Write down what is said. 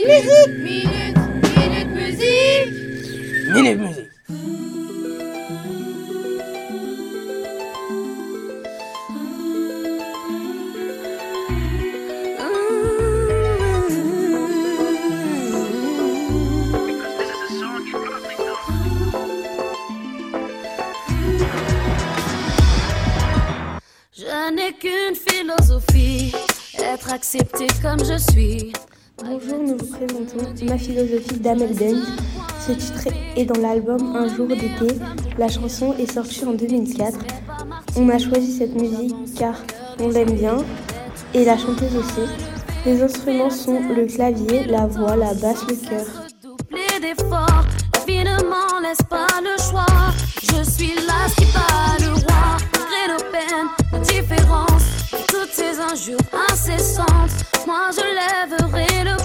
Minute, minute, minute musique. Minute musique. Je n'ai qu'une philosophie, être accepté comme je suis. Bonjour, nous vous présentons Ma philosophie d'Amel Deng. Ce titre est dans l'album Un jour d'été. La chanson est sortie en 2004. On a choisi cette musique car on l'aime bien et la chanteuse aussi. Les instruments sont le clavier, la voix, la basse, le peines, injures incessantes. Moi je lèverai le